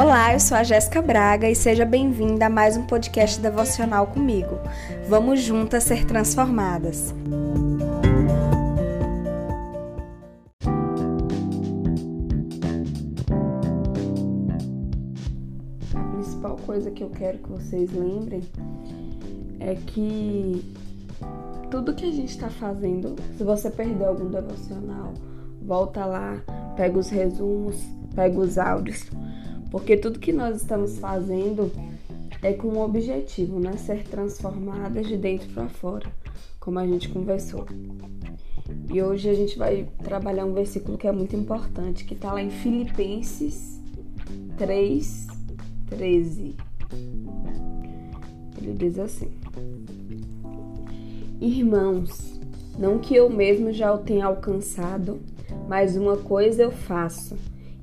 Olá, eu sou a Jéssica Braga e seja bem-vinda a mais um podcast devocional comigo. Vamos juntas ser transformadas. A principal coisa que eu quero que vocês lembrem é que tudo que a gente está fazendo, se você perdeu algum devocional, volta lá, pega os resumos, pega os áudios porque tudo que nós estamos fazendo é com um objetivo, né? Ser transformadas de dentro para fora, como a gente conversou. E hoje a gente vai trabalhar um versículo que é muito importante, que está lá em Filipenses 3, 13. Ele diz assim: Irmãos, não que eu mesmo já o tenha alcançado, mas uma coisa eu faço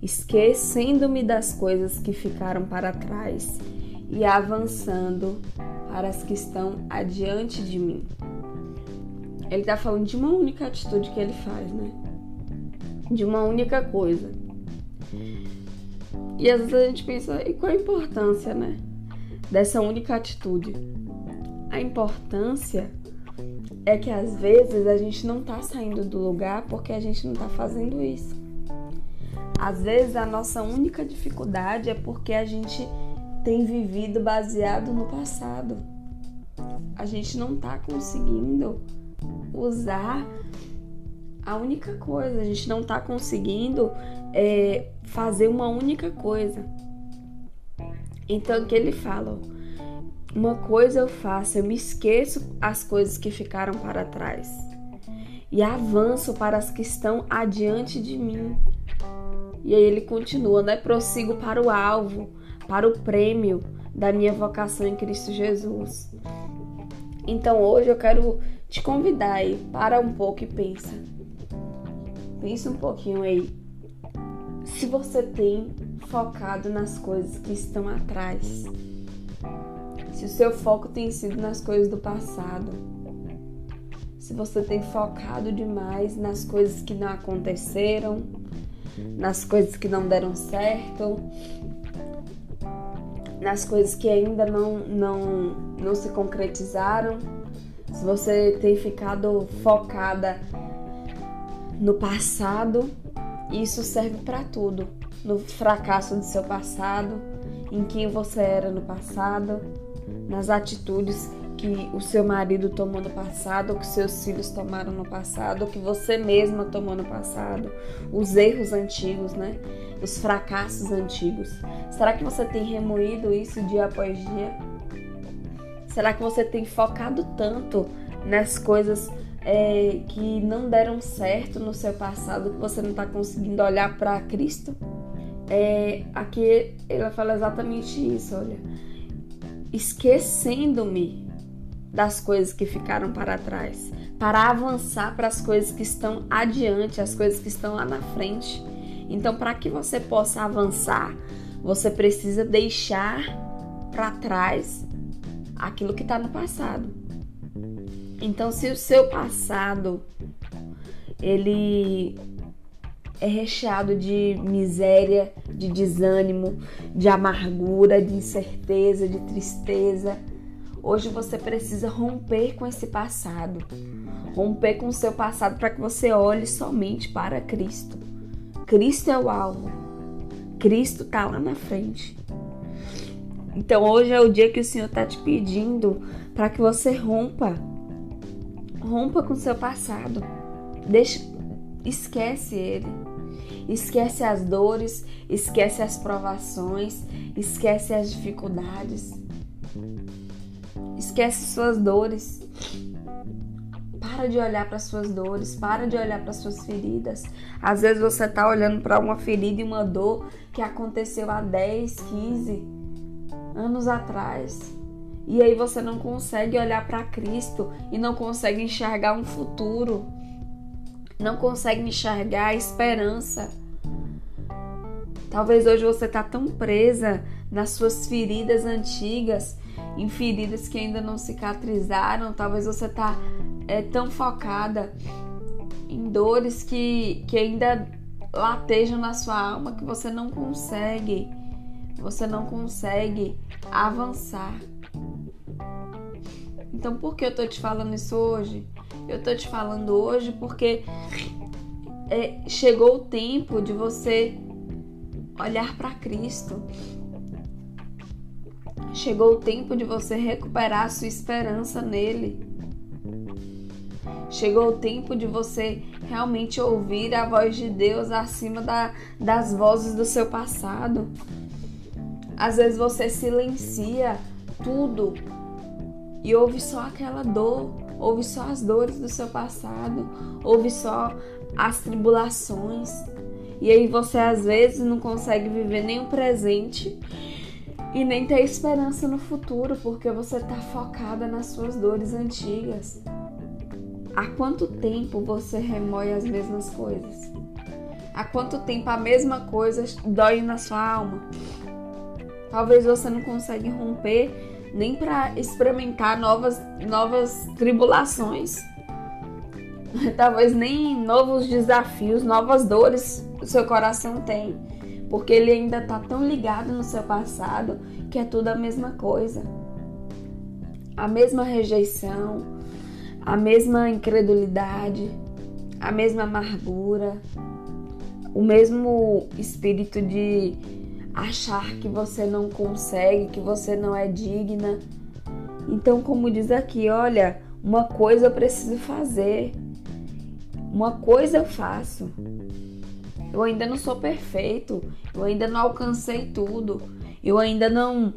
esquecendo-me das coisas que ficaram para trás e avançando para as que estão adiante de mim. Ele está falando de uma única atitude que ele faz, né? De uma única coisa. E às vezes a gente pensa, e qual a importância, né? Dessa única atitude? A importância é que às vezes a gente não está saindo do lugar porque a gente não está fazendo isso. Às vezes a nossa única dificuldade é porque a gente tem vivido baseado no passado. A gente não está conseguindo usar a única coisa, a gente não está conseguindo é, fazer uma única coisa. Então que ele fala? Uma coisa eu faço, eu me esqueço as coisas que ficaram para trás e avanço para as que estão adiante de mim. E aí ele continua, né? Prossigo para o alvo, para o prêmio da minha vocação em Cristo Jesus. Então hoje eu quero te convidar aí, para um pouco e pensa. Pensa um pouquinho aí. Se você tem focado nas coisas que estão atrás, se o seu foco tem sido nas coisas do passado, se você tem focado demais nas coisas que não aconteceram, nas coisas que não deram certo, nas coisas que ainda não, não, não se concretizaram. Se você tem ficado focada no passado, isso serve para tudo. No fracasso do seu passado, em quem você era no passado, nas atitudes que o seu marido tomou no passado, ou que seus filhos tomaram no passado, ou que você mesma tomou no passado, os erros antigos, né? Os fracassos antigos. Será que você tem remoído isso dia após dia? Será que você tem focado tanto nas coisas é, que não deram certo no seu passado que você não está conseguindo olhar para Cristo? É, aqui ela fala exatamente isso, olha. Esquecendo-me das coisas que ficaram para trás, para avançar para as coisas que estão adiante, as coisas que estão lá na frente. Então, para que você possa avançar, você precisa deixar para trás aquilo que está no passado. Então, se o seu passado ele é recheado de miséria, de desânimo, de amargura, de incerteza, de tristeza, Hoje você precisa romper com esse passado, romper com o seu passado para que você olhe somente para Cristo. Cristo é o alvo, Cristo está lá na frente. Então hoje é o dia que o Senhor está te pedindo para que você rompa, rompa com o seu passado, deixe, esquece ele. Esquece as dores, esquece as provações, esquece as dificuldades. Esquece suas dores. Para de olhar para suas dores, para de olhar para suas feridas. Às vezes você está olhando para uma ferida e uma dor que aconteceu há 10, 15 anos atrás. E aí você não consegue olhar para Cristo e não consegue enxergar um futuro. Não consegue enxergar a esperança. Talvez hoje você está tão presa nas suas feridas antigas em feridas que ainda não cicatrizaram, talvez você tá é, tão focada em dores que, que ainda latejam na sua alma que você não consegue você não consegue avançar. Então, por que eu tô te falando isso hoje? Eu tô te falando hoje porque é, chegou o tempo de você olhar para Cristo. Chegou o tempo de você recuperar a sua esperança nele. Chegou o tempo de você realmente ouvir a voz de Deus acima da, das vozes do seu passado. Às vezes você silencia tudo e ouve só aquela dor, ouve só as dores do seu passado, ouve só as tribulações. E aí você às vezes não consegue viver nem o presente e nem ter esperança no futuro, porque você está focada nas suas dores antigas. Há quanto tempo você remoe as mesmas coisas? Há quanto tempo a mesma coisa dói na sua alma? Talvez você não consiga romper nem para experimentar novas, novas tribulações. Talvez nem novos desafios, novas dores o seu coração tem. Porque ele ainda está tão ligado no seu passado que é tudo a mesma coisa. A mesma rejeição, a mesma incredulidade, a mesma amargura, o mesmo espírito de achar que você não consegue, que você não é digna. Então, como diz aqui, olha, uma coisa eu preciso fazer, uma coisa eu faço. Eu ainda não sou perfeito, eu ainda não alcancei tudo, eu ainda não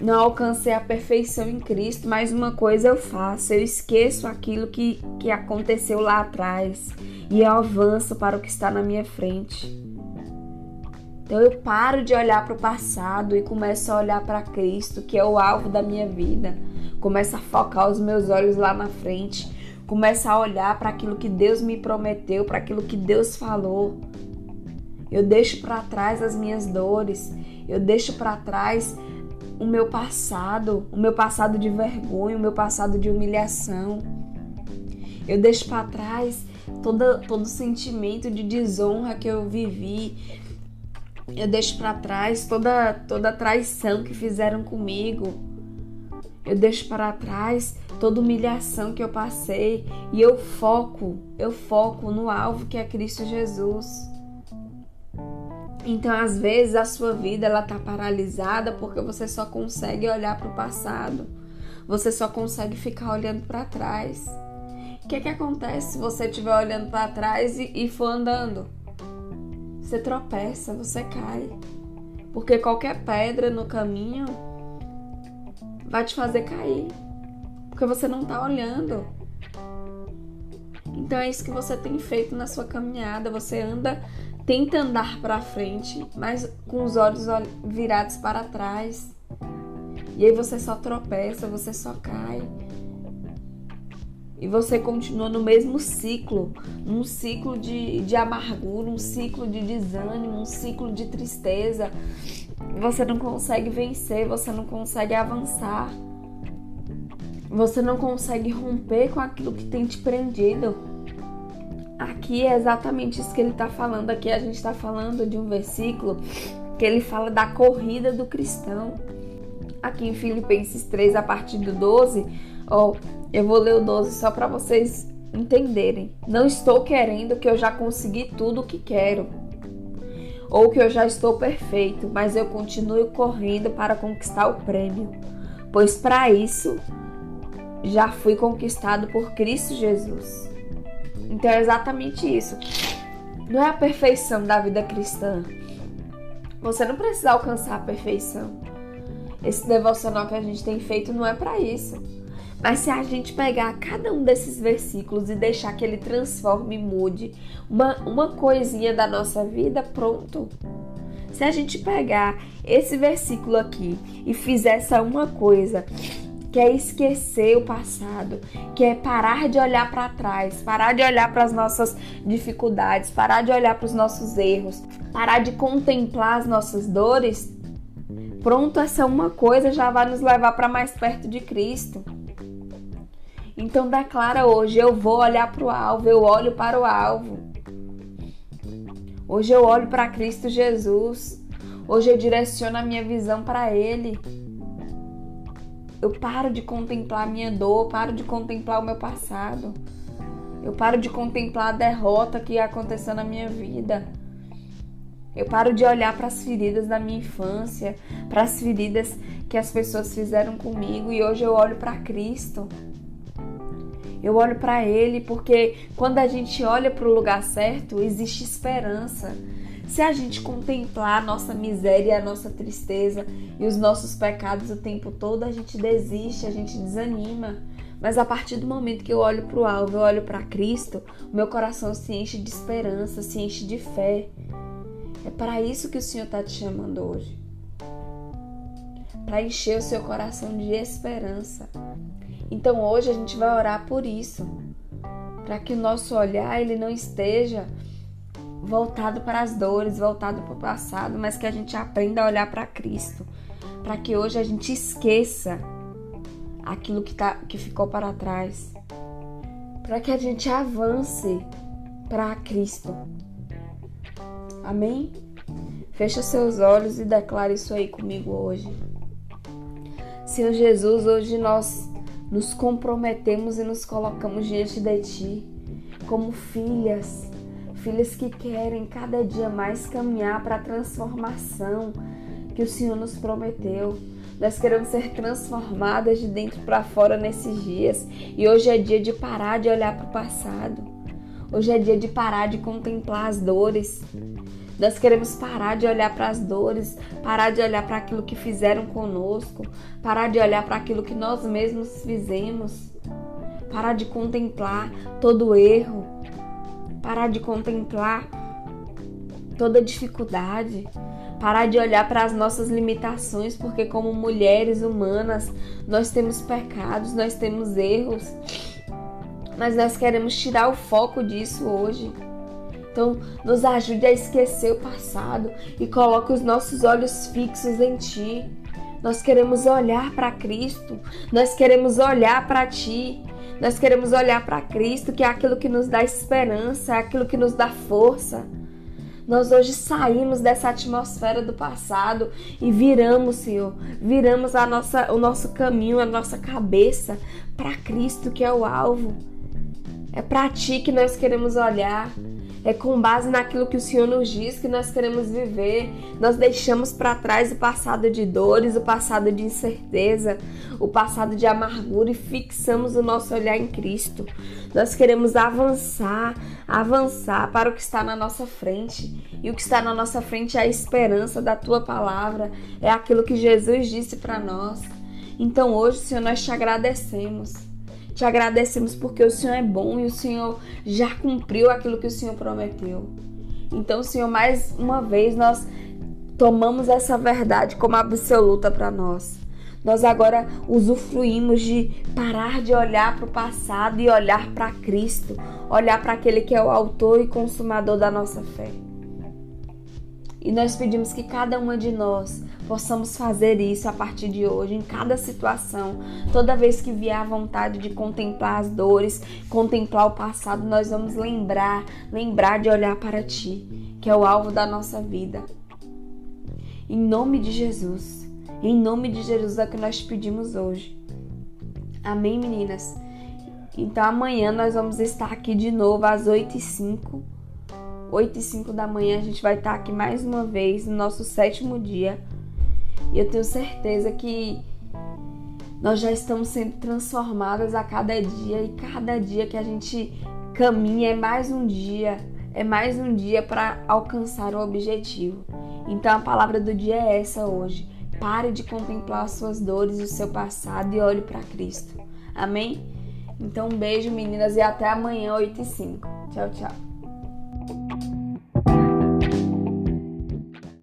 não alcancei a perfeição em Cristo, mas uma coisa eu faço, eu esqueço aquilo que, que aconteceu lá atrás e eu avanço para o que está na minha frente. Então eu paro de olhar para o passado e começo a olhar para Cristo, que é o alvo da minha vida. Começo a focar os meus olhos lá na frente, começo a olhar para aquilo que Deus me prometeu, para aquilo que Deus falou. Eu deixo para trás as minhas dores, eu deixo para trás o meu passado, o meu passado de vergonha, o meu passado de humilhação. Eu deixo para trás todo, todo sentimento de desonra que eu vivi. Eu deixo para trás toda, toda traição que fizeram comigo. Eu deixo para trás toda humilhação que eu passei e eu foco, eu foco no alvo que é Cristo Jesus. Então, às vezes, a sua vida ela tá paralisada porque você só consegue olhar para o passado. Você só consegue ficar olhando para trás. O que, que acontece se você estiver olhando para trás e, e for andando? Você tropeça, você cai. Porque qualquer pedra no caminho vai te fazer cair. Porque você não tá olhando. Então é isso que você tem feito na sua caminhada. Você anda tenta andar para frente, mas com os olhos virados para trás. E aí você só tropeça, você só cai. E você continua no mesmo ciclo, num ciclo de, de amargura, um ciclo de desânimo, um ciclo de tristeza. Você não consegue vencer, você não consegue avançar. Você não consegue romper com aquilo que tem te prendido. Aqui é exatamente isso que ele está falando. Aqui a gente está falando de um versículo que ele fala da corrida do cristão. Aqui em Filipenses 3, a partir do 12, ó, eu vou ler o 12 só para vocês entenderem. Não estou querendo que eu já consegui tudo o que quero, ou que eu já estou perfeito, mas eu continuo correndo para conquistar o prêmio, pois para isso já fui conquistado por Cristo Jesus. Então é exatamente isso. Não é a perfeição da vida cristã. Você não precisa alcançar a perfeição. Esse devocional que a gente tem feito não é para isso. Mas se a gente pegar cada um desses versículos e deixar que ele transforme e mude uma, uma coisinha da nossa vida, pronto. Se a gente pegar esse versículo aqui e fizer essa uma coisa que é esquecer o passado, que é parar de olhar para trás, parar de olhar para as nossas dificuldades, parar de olhar para os nossos erros, parar de contemplar as nossas dores. Pronto, essa uma coisa já vai nos levar para mais perto de Cristo. Então declara hoje, eu vou olhar para o alvo, eu olho para o alvo. Hoje eu olho para Cristo Jesus. Hoje eu direciono a minha visão para Ele. Eu paro de contemplar a minha dor, paro de contemplar o meu passado. Eu paro de contemplar a derrota que aconteceu na minha vida. Eu paro de olhar para as feridas da minha infância, para as feridas que as pessoas fizeram comigo e hoje eu olho para Cristo. Eu olho para Ele porque quando a gente olha para o lugar certo, existe esperança. Se a gente contemplar a nossa miséria, a nossa tristeza e os nossos pecados o tempo todo, a gente desiste, a gente desanima. Mas a partir do momento que eu olho para o alvo, eu olho para Cristo, o meu coração se enche de esperança, se enche de fé. É para isso que o Senhor está te chamando hoje. Para encher o seu coração de esperança. Então hoje a gente vai orar por isso. Para que o nosso olhar ele não esteja voltado para as dores, voltado para o passado, mas que a gente aprenda a olhar para Cristo, para que hoje a gente esqueça aquilo que, tá, que ficou para trás, para que a gente avance para Cristo. Amém? Fecha seus olhos e declare isso aí comigo hoje. Senhor Jesus, hoje nós nos comprometemos e nos colocamos diante de Ti como filhas, filhas que querem cada dia mais caminhar para a transformação que o Senhor nos prometeu. Nós queremos ser transformadas de dentro para fora nesses dias. E hoje é dia de parar de olhar para o passado. Hoje é dia de parar de contemplar as dores. Nós queremos parar de olhar para as dores, parar de olhar para aquilo que fizeram conosco, parar de olhar para aquilo que nós mesmos fizemos, parar de contemplar todo erro, parar de contemplar toda dificuldade, parar de olhar para as nossas limitações, porque como mulheres humanas, nós temos pecados, nós temos erros. Mas nós queremos tirar o foco disso hoje. Então, nos ajude a esquecer o passado e coloque os nossos olhos fixos em Ti. Nós queremos olhar para Cristo, nós queremos olhar para Ti, nós queremos olhar para Cristo, que é aquilo que nos dá esperança, é aquilo que nos dá força. Nós hoje saímos dessa atmosfera do passado e viramos, Senhor, viramos a nossa, o nosso caminho, a nossa cabeça para Cristo, que é o alvo. É para Ti que nós queremos olhar. É com base naquilo que o Senhor nos diz que nós queremos viver. Nós deixamos para trás o passado de dores, o passado de incerteza, o passado de amargura e fixamos o nosso olhar em Cristo. Nós queremos avançar, avançar para o que está na nossa frente. E o que está na nossa frente é a esperança da tua palavra, é aquilo que Jesus disse para nós. Então hoje, Senhor, nós te agradecemos. Te agradecemos porque o Senhor é bom e o Senhor já cumpriu aquilo que o Senhor prometeu. Então, Senhor, mais uma vez nós tomamos essa verdade como absoluta para nós. Nós agora usufruímos de parar de olhar para o passado e olhar para Cristo, olhar para aquele que é o autor e consumador da nossa fé. E nós pedimos que cada uma de nós possamos fazer isso a partir de hoje, em cada situação. Toda vez que vier a vontade de contemplar as dores, contemplar o passado, nós vamos lembrar, lembrar de olhar para Ti, que é o alvo da nossa vida. Em nome de Jesus, em nome de Jesus é o que nós pedimos hoje. Amém, meninas? Então amanhã nós vamos estar aqui de novo às 8 e 5 8 e 5 da manhã a gente vai estar aqui mais uma vez no nosso sétimo dia. E eu tenho certeza que nós já estamos sendo transformadas a cada dia e cada dia que a gente caminha é mais um dia, é mais um dia para alcançar o objetivo. Então a palavra do dia é essa hoje. Pare de contemplar as suas dores e o seu passado e olhe para Cristo. Amém? Então um beijo, meninas, e até amanhã, 8 e 5. Tchau, tchau.